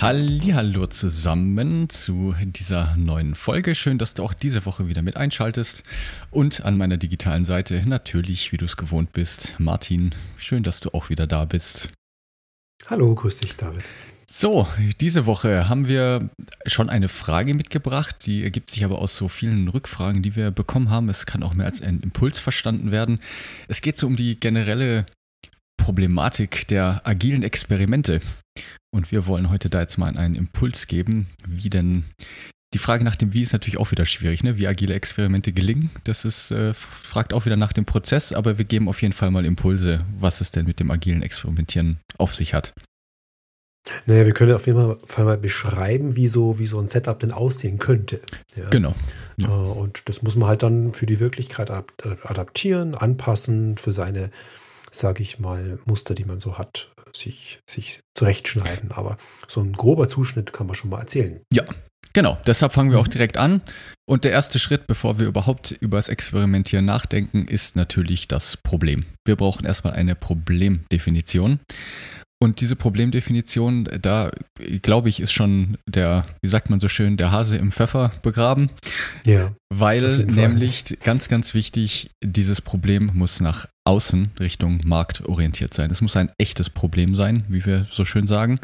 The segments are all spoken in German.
Hallo zusammen zu dieser neuen Folge. Schön, dass du auch diese Woche wieder mit einschaltest. Und an meiner digitalen Seite natürlich, wie du es gewohnt bist, Martin. Schön, dass du auch wieder da bist. Hallo, grüß dich, David. So, diese Woche haben wir schon eine Frage mitgebracht, die ergibt sich aber aus so vielen Rückfragen, die wir bekommen haben. Es kann auch mehr als ein Impuls verstanden werden. Es geht so um die generelle Problematik der agilen Experimente. Und wir wollen heute da jetzt mal einen Impuls geben, wie denn die Frage nach dem Wie ist natürlich auch wieder schwierig, ne? wie agile Experimente gelingen. Das ist, äh, fragt auch wieder nach dem Prozess, aber wir geben auf jeden Fall mal Impulse, was es denn mit dem agilen Experimentieren auf sich hat. Naja, wir können auf jeden Fall mal beschreiben, wie so, wie so ein Setup denn aussehen könnte. Ja? Genau. Ja. Äh, und das muss man halt dann für die Wirklichkeit adaptieren, anpassen, für seine, sage ich mal, Muster, die man so hat, sich, sich zurechtschneiden. Aber so ein grober Zuschnitt kann man schon mal erzählen. Ja, Genau, deshalb fangen wir auch direkt an. Und der erste Schritt, bevor wir überhaupt über das Experimentieren nachdenken, ist natürlich das Problem. Wir brauchen erstmal eine Problemdefinition. Und diese Problemdefinition, da glaube ich, ist schon der, wie sagt man so schön, der Hase im Pfeffer begraben. Ja. Weil nämlich ganz, ganz wichtig, dieses Problem muss nach außen Richtung Markt orientiert sein. Es muss ein echtes Problem sein, wie wir so schön sagen.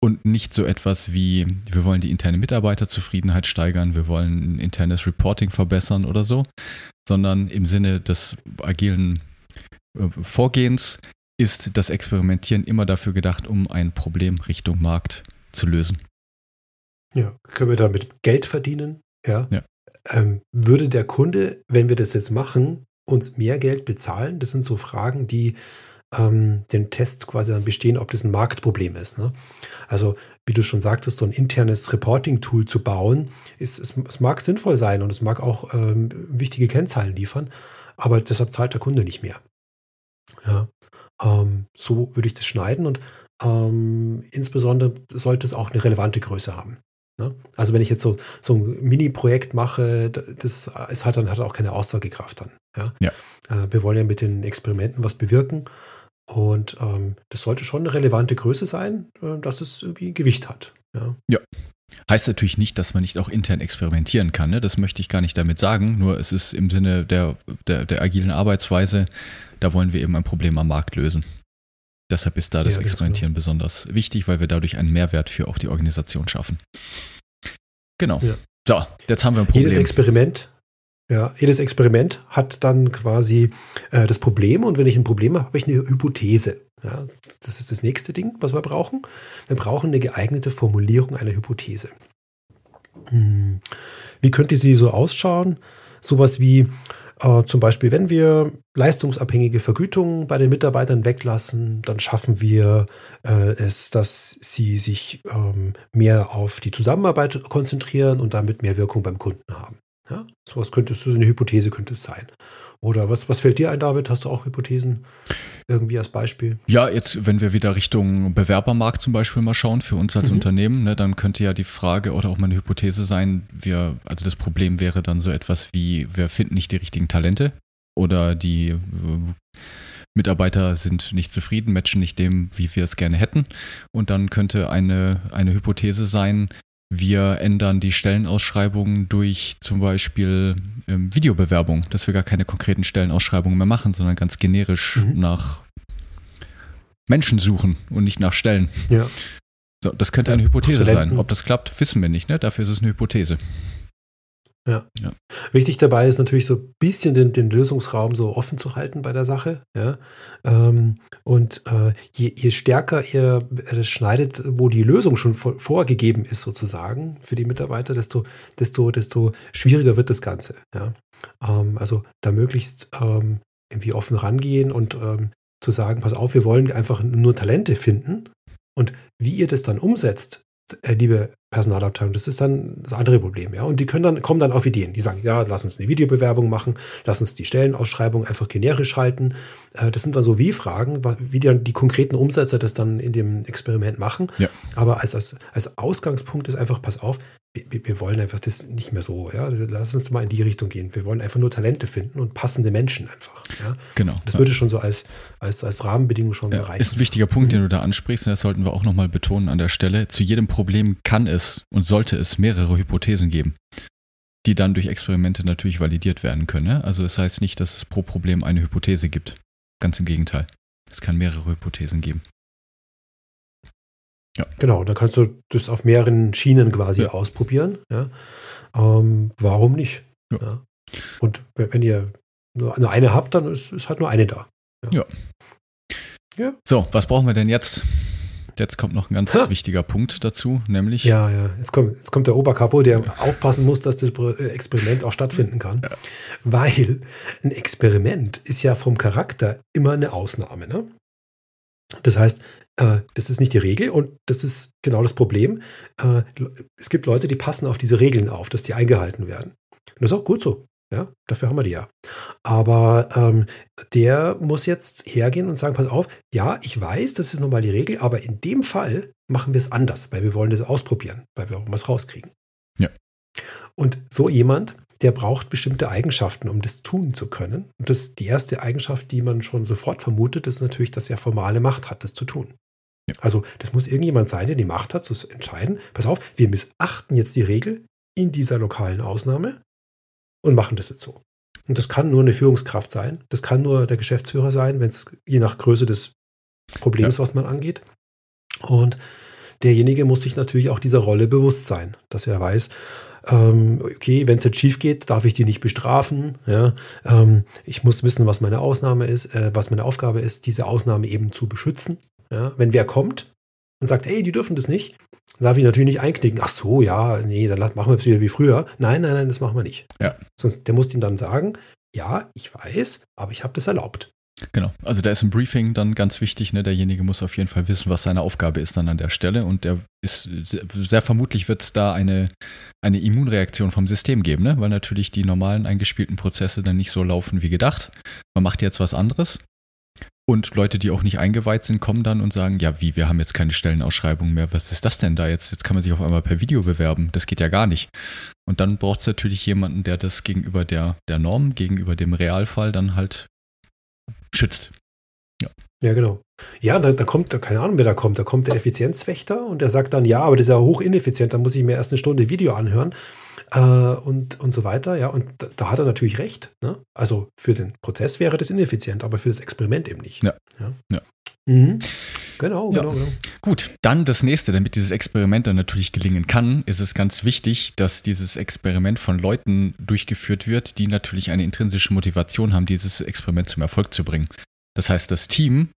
Und nicht so etwas wie, wir wollen die interne Mitarbeiterzufriedenheit steigern, wir wollen ein internes Reporting verbessern oder so, sondern im Sinne des agilen äh, Vorgehens ist das Experimentieren immer dafür gedacht, um ein Problem Richtung Markt zu lösen. Ja, können wir damit Geld verdienen? Ja. ja. Ähm, würde der Kunde, wenn wir das jetzt machen, uns mehr Geld bezahlen? Das sind so Fragen, die ähm, den Test quasi dann bestehen, ob das ein Marktproblem ist. Ne? Also, wie du schon sagtest, so ein internes Reporting-Tool zu bauen, ist, es, es, mag sinnvoll sein und es mag auch ähm, wichtige Kennzahlen liefern, aber deshalb zahlt der Kunde nicht mehr. Ja. Ähm, so würde ich das schneiden und ähm, insbesondere sollte es auch eine relevante Größe haben. Ne? Also wenn ich jetzt so, so ein Mini-Projekt mache, das es hat dann hat auch keine Aussagekraft dann. Ja? ja. Äh, wir wollen ja mit den Experimenten was bewirken und ähm, das sollte schon eine relevante Größe sein, äh, dass es irgendwie Gewicht hat. Ja. ja. Heißt natürlich nicht, dass man nicht auch intern experimentieren kann. Ne? Das möchte ich gar nicht damit sagen. Nur es ist im Sinne der, der, der agilen Arbeitsweise, da wollen wir eben ein Problem am Markt lösen. Deshalb ist da das ja, Experimentieren genau. besonders wichtig, weil wir dadurch einen Mehrwert für auch die Organisation schaffen. Genau. Ja. So, jetzt haben wir ein Problem. Jedes Experiment, ja, jedes Experiment hat dann quasi äh, das Problem und wenn ich ein Problem habe, habe ich eine Hypothese. Ja, das ist das nächste Ding, was wir brauchen. Wir brauchen eine geeignete Formulierung einer Hypothese. Hm. Wie könnte sie so ausschauen? Sowas wie äh, zum Beispiel, wenn wir leistungsabhängige Vergütungen bei den Mitarbeitern weglassen, dann schaffen wir äh, es, dass sie sich ähm, mehr auf die Zusammenarbeit konzentrieren und damit mehr Wirkung beim Kunden haben. Ja? Sowas könnte so eine Hypothese könnte es sein. Oder was, was fällt dir ein, David? Hast du auch Hypothesen irgendwie als Beispiel? Ja, jetzt, wenn wir wieder Richtung Bewerbermarkt zum Beispiel mal schauen, für uns als mhm. Unternehmen, ne, dann könnte ja die Frage oder auch mal eine Hypothese sein, wir, also das Problem wäre dann so etwas wie, wir finden nicht die richtigen Talente oder die äh, Mitarbeiter sind nicht zufrieden, matchen nicht dem, wie wir es gerne hätten. Und dann könnte eine, eine Hypothese sein, wir ändern die Stellenausschreibungen durch zum Beispiel ähm, Videobewerbung, dass wir gar keine konkreten Stellenausschreibungen mehr machen, sondern ganz generisch mhm. nach Menschen suchen und nicht nach Stellen. Ja. So, das könnte eine Hypothese sein. Ob das klappt, wissen wir nicht. Ne? Dafür ist es eine Hypothese. Ja. ja. Wichtig dabei ist natürlich so ein bisschen den, den Lösungsraum so offen zu halten bei der Sache. Ja. Ähm, und äh, je, je, stärker ihr das schneidet, wo die Lösung schon vor, vorgegeben ist, sozusagen, für die Mitarbeiter, desto, desto, desto schwieriger wird das Ganze. Ja. Ähm, also da möglichst ähm, irgendwie offen rangehen und ähm, zu sagen, pass auf, wir wollen einfach nur Talente finden. Und wie ihr das dann umsetzt, äh, liebe Personalabteilung, das ist dann das andere Problem, ja. Und die können dann, kommen dann auf Ideen. Die sagen, ja, lass uns eine Videobewerbung machen, lass uns die Stellenausschreibung einfach generisch halten. Äh, das sind dann so Wie-Fragen, wie dann die konkreten Umsetzer das dann in dem Experiment machen. Ja. Aber als, als, als Ausgangspunkt ist einfach, pass auf, wir, wir, wollen einfach das nicht mehr so, ja. Lass uns mal in die Richtung gehen. Wir wollen einfach nur Talente finden und passende Menschen einfach. Ja? Genau. Das ja. würde schon so als, als, als Rahmenbedingung schon ja, reichen. Ist ein wichtiger Punkt, den du da ansprichst, und das sollten wir auch nochmal betonen an der Stelle. Zu jedem Problem kann es und sollte es mehrere Hypothesen geben, die dann durch Experimente natürlich validiert werden können. Ne? Also es das heißt nicht, dass es pro Problem eine Hypothese gibt. Ganz im Gegenteil. Es kann mehrere Hypothesen geben. Ja. Genau, da kannst du das auf mehreren Schienen quasi ja. ausprobieren. Ja. Ähm, warum nicht? Ja. Und wenn ihr nur eine habt, dann ist, ist halt nur eine da. Ja. ja. So, was brauchen wir denn jetzt? Jetzt kommt noch ein ganz ha. wichtiger Punkt dazu, nämlich. Ja, ja, jetzt kommt, jetzt kommt der Oberkapo, der aufpassen muss, dass das äh, Experiment auch stattfinden kann. Ja. Weil ein Experiment ist ja vom Charakter immer eine Ausnahme. Ne? Das heißt, das ist nicht die Regel und das ist genau das Problem. Äh, es gibt Leute, die passen auf diese Regeln auf, dass die eingehalten werden. Und das ist auch gut so. Ja, dafür haben wir die ja. Aber ähm, der muss jetzt hergehen und sagen, pass auf, ja, ich weiß, das ist nochmal die Regel, aber in dem Fall machen wir es anders, weil wir wollen das ausprobieren, weil wir auch was rauskriegen. Ja. Und so jemand, der braucht bestimmte Eigenschaften, um das tun zu können. Und das die erste Eigenschaft, die man schon sofort vermutet, ist natürlich, dass er formale Macht hat, das zu tun. Ja. Also das muss irgendjemand sein, der die Macht hat, zu entscheiden, pass auf, wir missachten jetzt die Regel in dieser lokalen Ausnahme und machen das jetzt so. Und das kann nur eine Führungskraft sein, das kann nur der Geschäftsführer sein, wenn es je nach Größe des Problems, ja. was man angeht. Und derjenige muss sich natürlich auch dieser Rolle bewusst sein, dass er weiß, ähm, okay, wenn es jetzt schief geht, darf ich die nicht bestrafen. Ja? Ähm, ich muss wissen, was meine Ausnahme ist, äh, was meine Aufgabe ist, diese Ausnahme eben zu beschützen. Ja? Wenn wer kommt und sagt, hey, die dürfen das nicht, dann darf ich natürlich nicht einknicken. Ach so, ja, nee, dann machen wir es wieder wie früher. Nein, nein, nein, das machen wir nicht. Ja. Sonst, der muss ihm dann sagen, ja, ich weiß, aber ich habe das erlaubt. Genau, also da ist ein Briefing dann ganz wichtig. Ne? Derjenige muss auf jeden Fall wissen, was seine Aufgabe ist dann an der Stelle. Und der ist sehr, sehr vermutlich wird es da eine, eine Immunreaktion vom System geben, ne? weil natürlich die normalen eingespielten Prozesse dann nicht so laufen wie gedacht. Man macht jetzt was anderes. Und Leute, die auch nicht eingeweiht sind, kommen dann und sagen, ja, wie, wir haben jetzt keine Stellenausschreibung mehr. Was ist das denn da jetzt? Jetzt kann man sich auf einmal per Video bewerben. Das geht ja gar nicht. Und dann braucht es natürlich jemanden, der das gegenüber der, der Norm, gegenüber dem Realfall dann halt schützt. Ja. Ja, genau. Ja, da, da kommt, keine Ahnung, wer da kommt. Da kommt der Effizienzwächter und der sagt dann, ja, aber das ist ja hoch ineffizient, da muss ich mir erst eine Stunde Video anhören äh, und, und so weiter. Ja, und da, da hat er natürlich recht. Ne? Also für den Prozess wäre das ineffizient, aber für das Experiment eben nicht. Ja. ja. ja. Mhm. Genau, genau, ja. genau. Gut, dann das nächste, damit dieses Experiment dann natürlich gelingen kann, ist es ganz wichtig, dass dieses Experiment von Leuten durchgeführt wird, die natürlich eine intrinsische Motivation haben, dieses Experiment zum Erfolg zu bringen. Das heißt, das Team,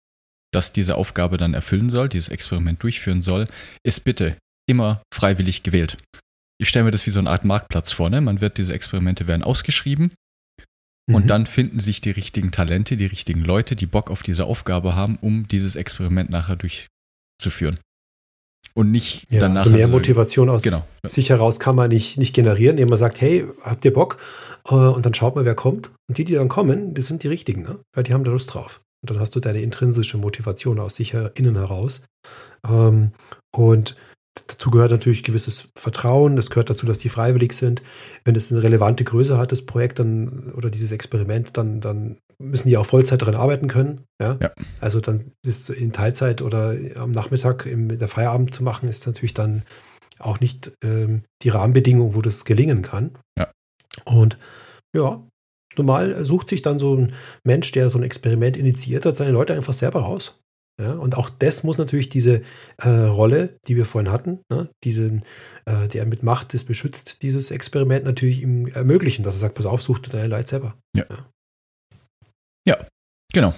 das diese Aufgabe dann erfüllen soll, dieses Experiment durchführen soll, ist bitte immer freiwillig gewählt. Ich stelle mir das wie so eine Art Marktplatz vor. Ne? Man wird, diese Experimente werden ausgeschrieben und mhm. dann finden sich die richtigen Talente, die richtigen Leute, die Bock auf diese Aufgabe haben, um dieses Experiment nachher durchzuführen. Und nicht ja, danach. Also mehr also, Motivation aus genau. sich heraus kann man nicht, nicht generieren, indem man sagt, hey, habt ihr Bock? Äh, und dann schaut man, wer kommt. Und die, die dann kommen, das sind die richtigen, ne? weil die haben da Lust drauf. Und dann hast du deine intrinsische Motivation aus sich innen heraus. Ähm, und Dazu gehört natürlich gewisses Vertrauen. Das gehört dazu, dass die freiwillig sind. Wenn es eine relevante Größe hat, das Projekt dann oder dieses Experiment, dann, dann müssen die auch Vollzeit daran arbeiten können. Ja? ja. Also dann ist in Teilzeit oder am Nachmittag im der Feierabend zu machen, ist natürlich dann auch nicht ähm, die Rahmenbedingung, wo das gelingen kann. Ja. Und ja, normal sucht sich dann so ein Mensch, der so ein Experiment initiiert hat, seine Leute einfach selber raus. Ja, und auch das muss natürlich diese äh, Rolle, die wir vorhin hatten, ne, diesen, äh, der mit Macht das beschützt, dieses Experiment natürlich ihm ermöglichen, dass er sagt, pass auf, such dir deine Leute selber. Ja. ja. ja. genau.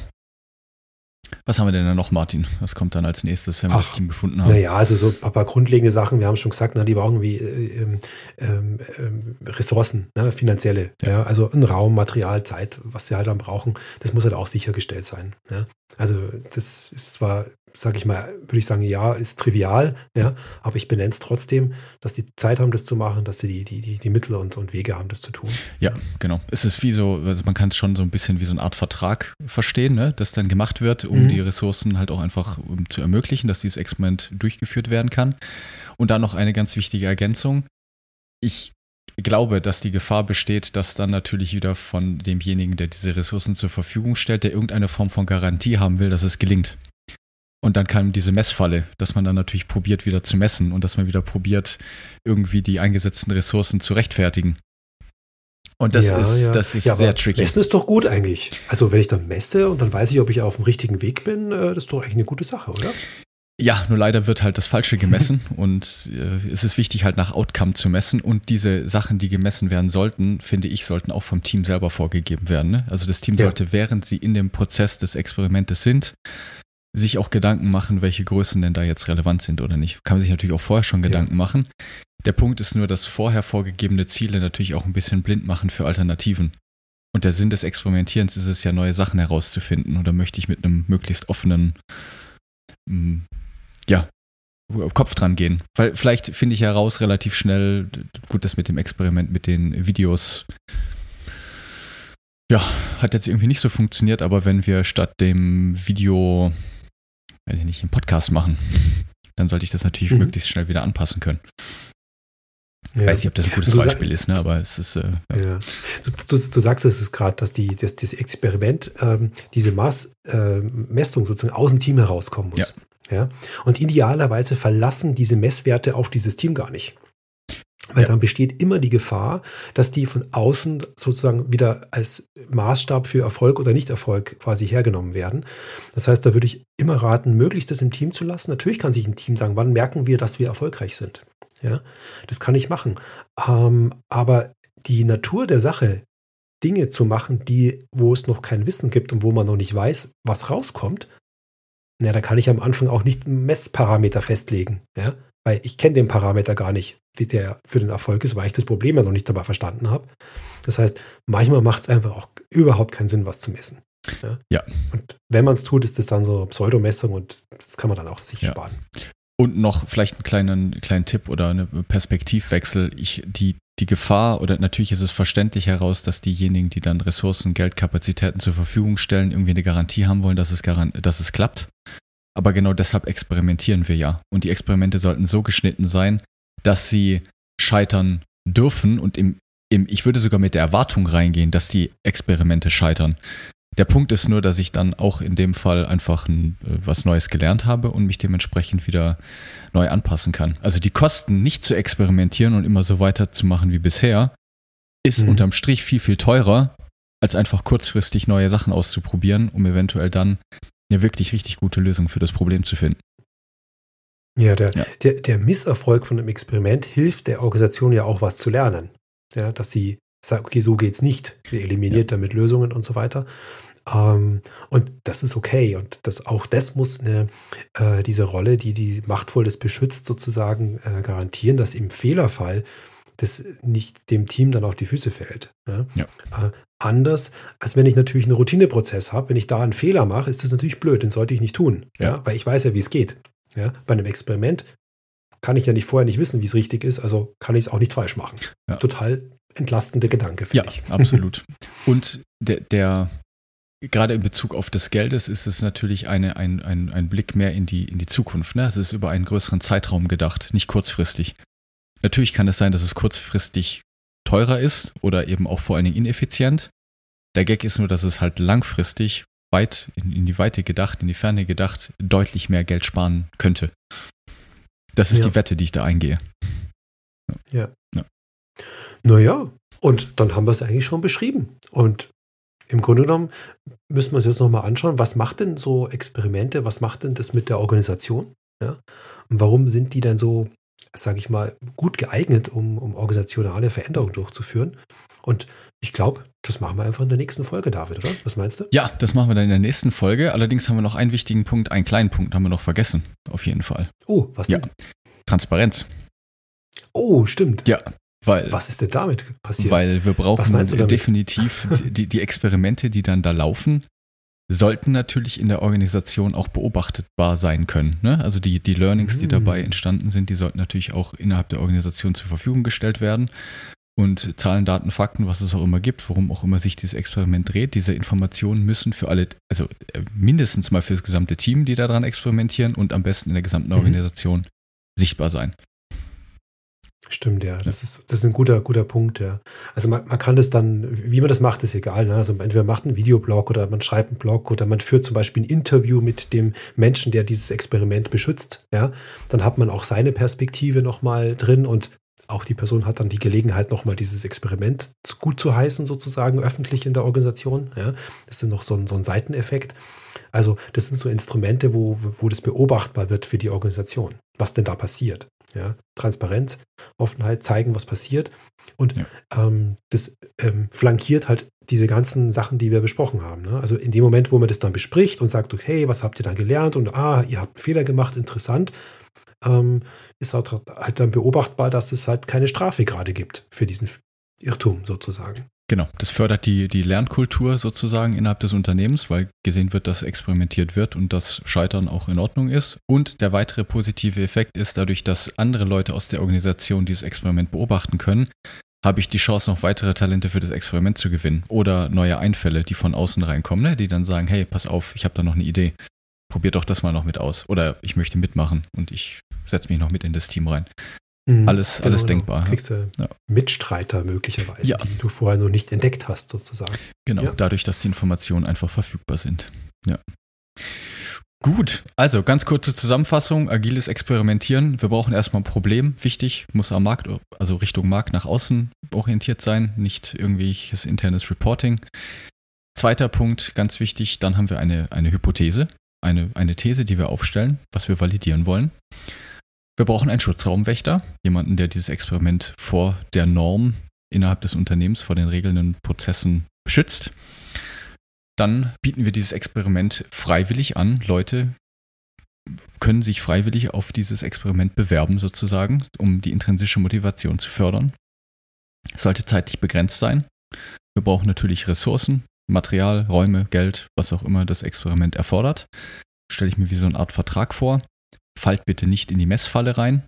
Was haben wir denn da noch, Martin? Was kommt dann als nächstes, wenn wir Ach, das Team gefunden haben? Naja, also so ein paar grundlegende Sachen. Wir haben schon gesagt, na, die brauchen irgendwie äh, ähm, ähm, ähm, Ressourcen, ne, finanzielle. Ja. ja. also ein Raum, Material, Zeit, was sie halt dann brauchen. Das muss halt auch sichergestellt sein. Ja. Also das ist zwar sage ich mal, würde ich sagen, ja, ist trivial, ja, aber ich benenne es trotzdem, dass die Zeit haben, das zu machen, dass sie die, die, die, die Mittel und, und Wege haben, das zu tun. Ja, genau. Es ist wie so, also man kann es schon so ein bisschen wie so eine Art Vertrag verstehen, ne, das dann gemacht wird, um mhm. die Ressourcen halt auch einfach um zu ermöglichen, dass dieses Experiment durchgeführt werden kann. Und dann noch eine ganz wichtige Ergänzung. Ich glaube, dass die Gefahr besteht, dass dann natürlich wieder von demjenigen, der diese Ressourcen zur Verfügung stellt, der irgendeine Form von Garantie haben will, dass es gelingt. Und dann kam diese Messfalle, dass man dann natürlich probiert, wieder zu messen und dass man wieder probiert, irgendwie die eingesetzten Ressourcen zu rechtfertigen. Und das ja, ist, ja. das ist ja, sehr tricky. Messen ist doch gut eigentlich. Also wenn ich dann messe und dann weiß ich, ob ich auf dem richtigen Weg bin, äh, das ist doch eigentlich eine gute Sache, oder? Ja, nur leider wird halt das Falsche gemessen und äh, es ist wichtig, halt nach Outcome zu messen und diese Sachen, die gemessen werden sollten, finde ich, sollten auch vom Team selber vorgegeben werden. Ne? Also das Team sollte, während sie in dem Prozess des Experimentes sind, sich auch Gedanken machen, welche Größen denn da jetzt relevant sind oder nicht. Kann man sich natürlich auch vorher schon Gedanken ja. machen. Der Punkt ist nur, dass vorher vorgegebene Ziele natürlich auch ein bisschen blind machen für Alternativen. Und der Sinn des Experimentierens ist es ja, neue Sachen herauszufinden. Oder möchte ich mit einem möglichst offenen, mm, ja, Kopf dran gehen. Weil vielleicht finde ich heraus relativ schnell, gut, das mit dem Experiment mit den Videos, ja, hat jetzt irgendwie nicht so funktioniert, aber wenn wir statt dem Video weiß ich nicht, einen Podcast machen, dann sollte ich das natürlich mhm. möglichst schnell wieder anpassen können. Ja. Weiß nicht, ob das ein gutes Beispiel ist, ne? aber es ist. Äh, ja. ja. Du, du, du, sagst es gerade, dass die, das Experiment, ähm, diese Maß, äh, Messung sozusagen aus dem Team herauskommen muss. Ja. ja. Und idealerweise verlassen diese Messwerte auf dieses Team gar nicht. Weil ja. dann besteht immer die Gefahr, dass die von außen sozusagen wieder als Maßstab für Erfolg oder Nicht-Erfolg quasi hergenommen werden. Das heißt, da würde ich immer raten, möglichst das im Team zu lassen. Natürlich kann sich ein Team sagen, wann merken wir, dass wir erfolgreich sind. Ja, das kann ich machen. Ähm, aber die Natur der Sache, Dinge zu machen, die, wo es noch kein Wissen gibt und wo man noch nicht weiß, was rauskommt, na, da kann ich am Anfang auch nicht Messparameter festlegen. Ja? Weil ich kenne den Parameter gar nicht, wie der für den Erfolg ist, weil ich das Problem ja noch nicht dabei verstanden habe. Das heißt, manchmal macht es einfach auch überhaupt keinen Sinn, was zu messen. Ja. ja. Und wenn man es tut, ist das dann so Pseudomessung und das kann man dann auch sich ja. sparen. Und noch vielleicht einen kleinen, kleinen Tipp oder einen Perspektivwechsel. Ich, die, die Gefahr, oder natürlich ist es verständlich heraus, dass diejenigen, die dann Ressourcen, Geld, Kapazitäten zur Verfügung stellen, irgendwie eine Garantie haben wollen, dass es, dass es klappt. Aber genau deshalb experimentieren wir ja. Und die Experimente sollten so geschnitten sein, dass sie scheitern dürfen und im, im, ich würde sogar mit der Erwartung reingehen, dass die Experimente scheitern. Der Punkt ist nur, dass ich dann auch in dem Fall einfach ein, äh, was Neues gelernt habe und mich dementsprechend wieder neu anpassen kann. Also die Kosten nicht zu experimentieren und immer so weiterzumachen wie bisher, ist mhm. unterm Strich viel, viel teurer, als einfach kurzfristig neue Sachen auszuprobieren, um eventuell dann eine wirklich richtig gute Lösung für das Problem zu finden. Ja, der, ja. Der, der Misserfolg von einem Experiment hilft der Organisation ja auch was zu lernen. Ja, dass sie sagt, okay, so geht's nicht. Sie eliminiert ja. damit Lösungen und so weiter. Ähm, und das ist okay. Und das, auch das muss eine, äh, diese Rolle, die die machtvolles beschützt, sozusagen äh, garantieren, dass im Fehlerfall das nicht dem Team dann auf die Füße fällt. Ja? Ja. Äh, anders, als wenn ich natürlich einen Routineprozess habe. Wenn ich da einen Fehler mache, ist das natürlich blöd, den sollte ich nicht tun. Ja. ja? Weil ich weiß ja, wie es geht. Ja? Bei einem Experiment kann ich ja nicht vorher nicht wissen, wie es richtig ist, also kann ich es auch nicht falsch machen. Total entlastende Gedanke, finde ja, ich. Ja, absolut. Und der, der, gerade in Bezug auf das Geldes ist es natürlich eine, ein, ein, ein Blick mehr in die, in die Zukunft. Ne? Es ist über einen größeren Zeitraum gedacht, nicht kurzfristig. Natürlich kann es sein, dass es kurzfristig teurer ist oder eben auch vor allen Dingen ineffizient. Der Gag ist nur, dass es halt langfristig weit in, in die Weite gedacht, in die Ferne gedacht, deutlich mehr Geld sparen könnte. Das ist ja. die Wette, die ich da eingehe. Ja. ja. Naja, und dann haben wir es eigentlich schon beschrieben. Und im Grunde genommen müssen wir uns jetzt nochmal anschauen, was macht denn so Experimente, was macht denn das mit der Organisation? Ja? Und warum sind die denn so sage ich mal, gut geeignet, um, um organisationale Veränderungen durchzuführen. Und ich glaube, das machen wir einfach in der nächsten Folge, David, oder? Was meinst du? Ja, das machen wir dann in der nächsten Folge. Allerdings haben wir noch einen wichtigen Punkt, einen kleinen Punkt haben wir noch vergessen. Auf jeden Fall. Oh, was denn? Ja. Transparenz. Oh, stimmt. Ja, weil. Was ist denn damit passiert? Weil wir brauchen definitiv die, die Experimente, die dann da laufen, sollten natürlich in der Organisation auch beobachtbar sein können. Ne? Also die, die Learnings, die dabei hm. entstanden sind, die sollten natürlich auch innerhalb der Organisation zur Verfügung gestellt werden. Und Zahlen, Daten, Fakten, was es auch immer gibt, worum auch immer sich dieses Experiment dreht, diese Informationen müssen für alle, also äh, mindestens mal für das gesamte Team, die daran experimentieren und am besten in der gesamten mhm. Organisation mhm. sichtbar sein. Stimmt, ja. Das ist, das ist ein guter, guter Punkt, ja. Also man, man kann das dann, wie man das macht, ist egal. Ne? Also entweder macht einen Videoblog oder man schreibt einen Blog oder man führt zum Beispiel ein Interview mit dem Menschen, der dieses Experiment beschützt. Ja, dann hat man auch seine Perspektive nochmal drin und auch die Person hat dann die Gelegenheit, nochmal dieses Experiment gut zu heißen, sozusagen öffentlich in der Organisation. Ja, das ist noch so ein, so ein Seiteneffekt. Also das sind so Instrumente, wo, wo das beobachtbar wird für die Organisation, was denn da passiert. Ja, Transparenz, Offenheit, zeigen, was passiert. Und ja. ähm, das ähm, flankiert halt diese ganzen Sachen, die wir besprochen haben. Ne? Also in dem Moment, wo man das dann bespricht und sagt, okay, was habt ihr dann gelernt? Und ah, ihr habt einen Fehler gemacht, interessant, ähm, ist halt, halt dann beobachtbar, dass es halt keine Strafe gerade gibt für diesen Irrtum sozusagen. Genau, das fördert die, die Lernkultur sozusagen innerhalb des Unternehmens, weil gesehen wird, dass experimentiert wird und das Scheitern auch in Ordnung ist. Und der weitere positive Effekt ist dadurch, dass andere Leute aus der Organisation dieses Experiment beobachten können, habe ich die Chance, noch weitere Talente für das Experiment zu gewinnen oder neue Einfälle, die von außen reinkommen, ne? die dann sagen, hey, pass auf, ich habe da noch eine Idee, probier doch das mal noch mit aus oder ich möchte mitmachen und ich setze mich noch mit in das Team rein. Mhm, alles, genau, alles genau. denkbar. Kriegst du ja. Mitstreiter möglicherweise, ja. die du vorher noch nicht entdeckt hast, sozusagen. Genau, ja. dadurch, dass die Informationen einfach verfügbar sind. Ja. Gut, also ganz kurze Zusammenfassung, agiles Experimentieren. Wir brauchen erstmal ein Problem, wichtig, muss am Markt, also Richtung Markt nach außen orientiert sein, nicht irgendwelches internes Reporting. Zweiter Punkt, ganz wichtig, dann haben wir eine, eine Hypothese, eine, eine These, die wir aufstellen, was wir validieren wollen. Wir brauchen einen Schutzraumwächter, jemanden, der dieses Experiment vor der Norm innerhalb des Unternehmens, vor den regelnden Prozessen schützt. Dann bieten wir dieses Experiment freiwillig an. Leute können sich freiwillig auf dieses Experiment bewerben, sozusagen, um die intrinsische Motivation zu fördern. Es sollte zeitlich begrenzt sein. Wir brauchen natürlich Ressourcen, Material, Räume, Geld, was auch immer das Experiment erfordert. Stelle ich mir wie so eine Art Vertrag vor fallt bitte nicht in die Messfalle rein.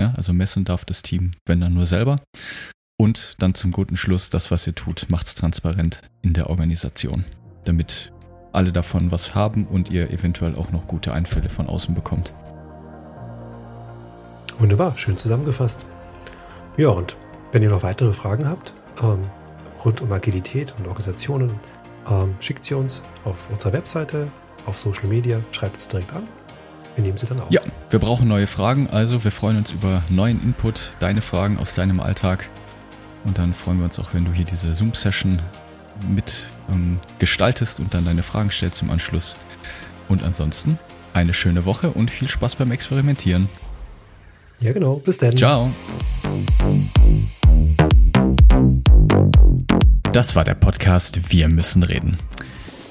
Ja, also messen darf das Team, wenn dann nur selber. Und dann zum guten Schluss, das, was ihr tut, macht es transparent in der Organisation, damit alle davon was haben und ihr eventuell auch noch gute Einfälle von außen bekommt. Wunderbar, schön zusammengefasst. Ja, und wenn ihr noch weitere Fragen habt ähm, rund um Agilität und Organisationen, ähm, schickt sie uns auf unserer Webseite, auf Social Media, schreibt uns direkt an wir nehmen sie dann auf. Ja, wir brauchen neue Fragen, also wir freuen uns über neuen Input, deine Fragen aus deinem Alltag. Und dann freuen wir uns auch, wenn du hier diese Zoom-Session mit ähm, gestaltest und dann deine Fragen stellst im Anschluss. Und ansonsten eine schöne Woche und viel Spaß beim Experimentieren. Ja, genau. Bis dann. Ciao. Das war der Podcast Wir müssen reden.